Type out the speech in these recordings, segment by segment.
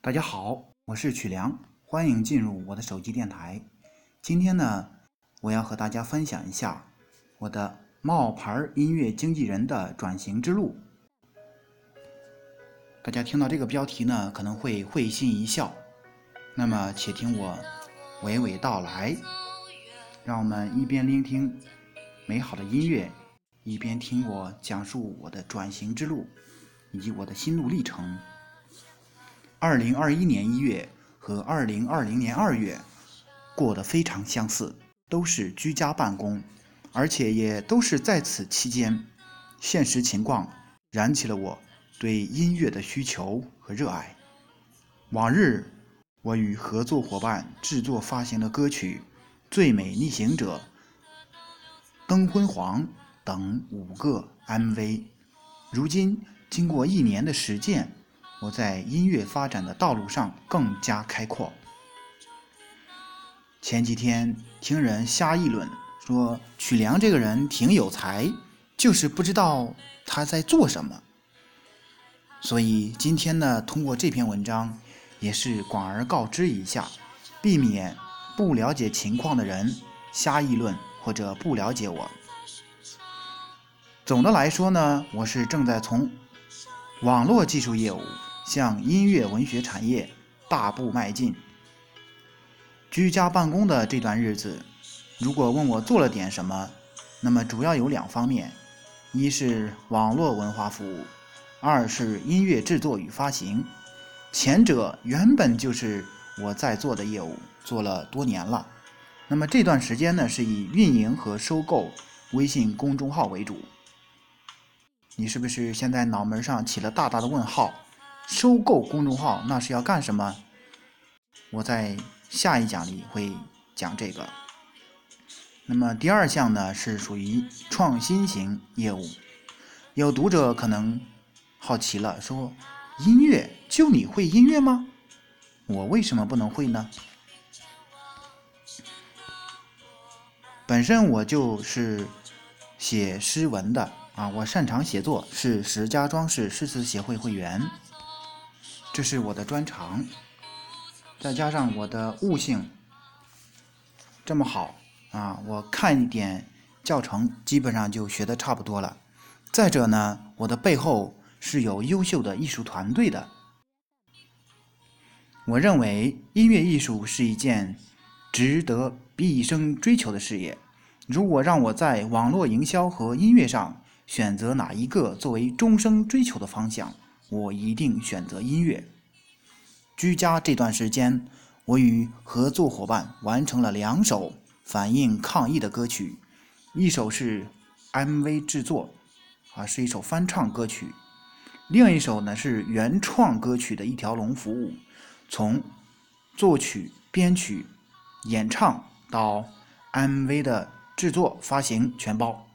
大家好，我是曲良，欢迎进入我的手机电台。今天呢，我要和大家分享一下我的冒牌音乐经纪人的转型之路。大家听到这个标题呢，可能会会心一笑。那么，且听我娓娓道来。让我们一边聆听美好的音乐，一边听我讲述我的转型之路以及我的心路历程。二零二一年一月和二零二零年二月过得非常相似，都是居家办公，而且也都是在此期间，现实情况燃起了我对音乐的需求和热爱。往日我与合作伙伴制作发行的歌曲《最美逆行者》《灯昏黄》等五个 MV，如今经过一年的实践。我在音乐发展的道路上更加开阔。前几天听人瞎议论，说曲良这个人挺有才，就是不知道他在做什么。所以今天呢，通过这篇文章，也是广而告之一下，避免不了解情况的人瞎议论或者不了解我。总的来说呢，我是正在从网络技术业务。向音乐文学产业大步迈进。居家办公的这段日子，如果问我做了点什么，那么主要有两方面：一是网络文化服务，二是音乐制作与发行。前者原本就是我在做的业务，做了多年了。那么这段时间呢，是以运营和收购微信公众号为主。你是不是现在脑门上起了大大的问号？收购公众号那是要干什么？我在下一讲里会讲这个。那么第二项呢是属于创新型业务。有读者可能好奇了，说音乐就你会音乐吗？我为什么不能会呢？本身我就是写诗文的啊，我擅长写作，是石家庄市诗词协会会员。这是我的专长，再加上我的悟性这么好啊，我看一点教程，基本上就学的差不多了。再者呢，我的背后是有优秀的艺术团队的。我认为音乐艺术是一件值得毕生追求的事业。如果让我在网络营销和音乐上选择哪一个作为终生追求的方向？我一定选择音乐。居家这段时间，我与合作伙伴完成了两首反映抗疫的歌曲，一首是 MV 制作，啊，是一首翻唱歌曲；另一首呢是原创歌曲的一条龙服务，从作曲、编曲、演唱到 MV 的制作、发行全包。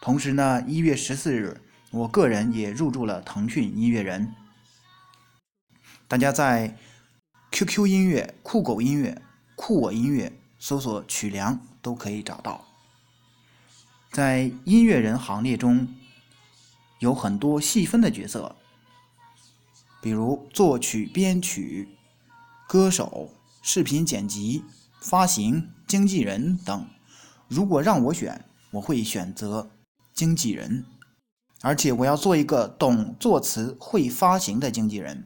同时呢，一月十四日。我个人也入驻了腾讯音乐人，大家在 QQ 音乐、酷狗音乐、酷我音乐搜索“曲梁”都可以找到。在音乐人行列中，有很多细分的角色，比如作曲、编曲、歌手、视频剪辑、发行、经纪人等。如果让我选，我会选择经纪人。而且我要做一个懂作词、会发行的经纪人。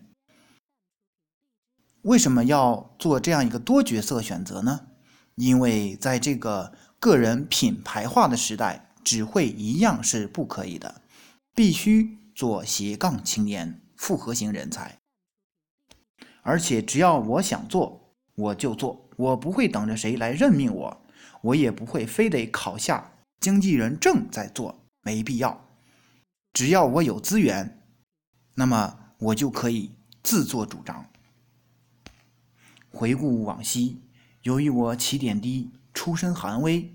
为什么要做这样一个多角色选择呢？因为在这个个人品牌化的时代，只会一样是不可以的，必须做斜杠青年、复合型人才。而且只要我想做，我就做，我不会等着谁来任命我，我也不会非得考下经纪人证再做，没必要。只要我有资源，那么我就可以自作主张。回顾往昔，由于我起点低，出身寒微，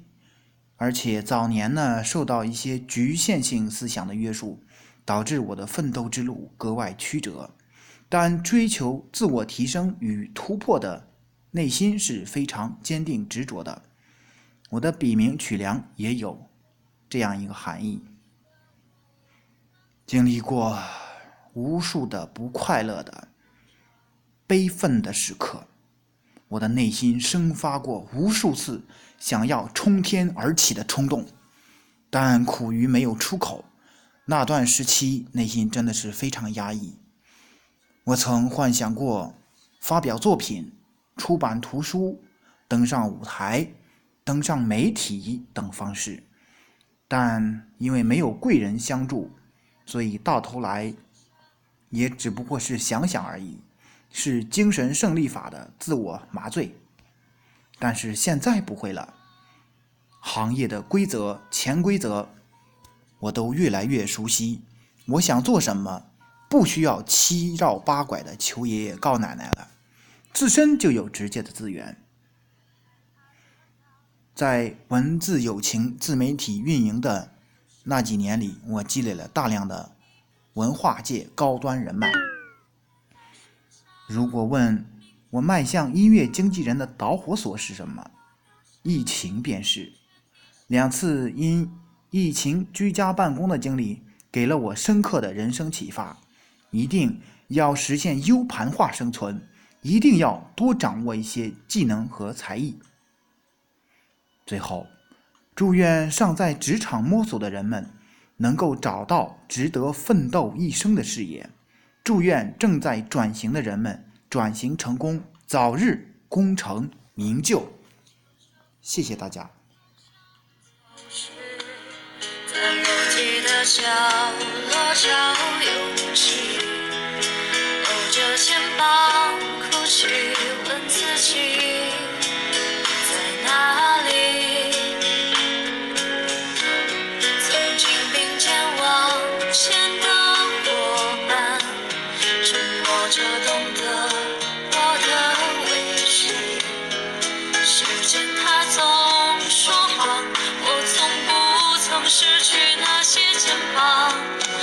而且早年呢受到一些局限性思想的约束，导致我的奋斗之路格外曲折。但追求自我提升与突破的内心是非常坚定执着的。我的笔名曲梁也有这样一个含义。经历过无数的不快乐的、悲愤的时刻，我的内心生发过无数次想要冲天而起的冲动，但苦于没有出口。那段时期，内心真的是非常压抑。我曾幻想过发表作品、出版图书、登上舞台、登上媒体等方式，但因为没有贵人相助。所以到头来，也只不过是想想而已，是精神胜利法的自我麻醉。但是现在不会了，行业的规则、潜规则，我都越来越熟悉。我想做什么，不需要七绕八拐的求爷爷告奶奶了，自身就有直接的资源。在文字友情自媒体运营的。那几年里，我积累了大量的文化界高端人脉。如果问我迈向音乐经纪人的导火索是什么，疫情便是。两次因疫情居家办公的经历，给了我深刻的人生启发：一定要实现 U 盘化生存，一定要多掌握一些技能和才艺。最后。祝愿尚在职场摸索的人们能够找到值得奋斗一生的事业。祝愿正在转型的人们转型成功，早日功成名就。谢谢大家。失去那些肩膀。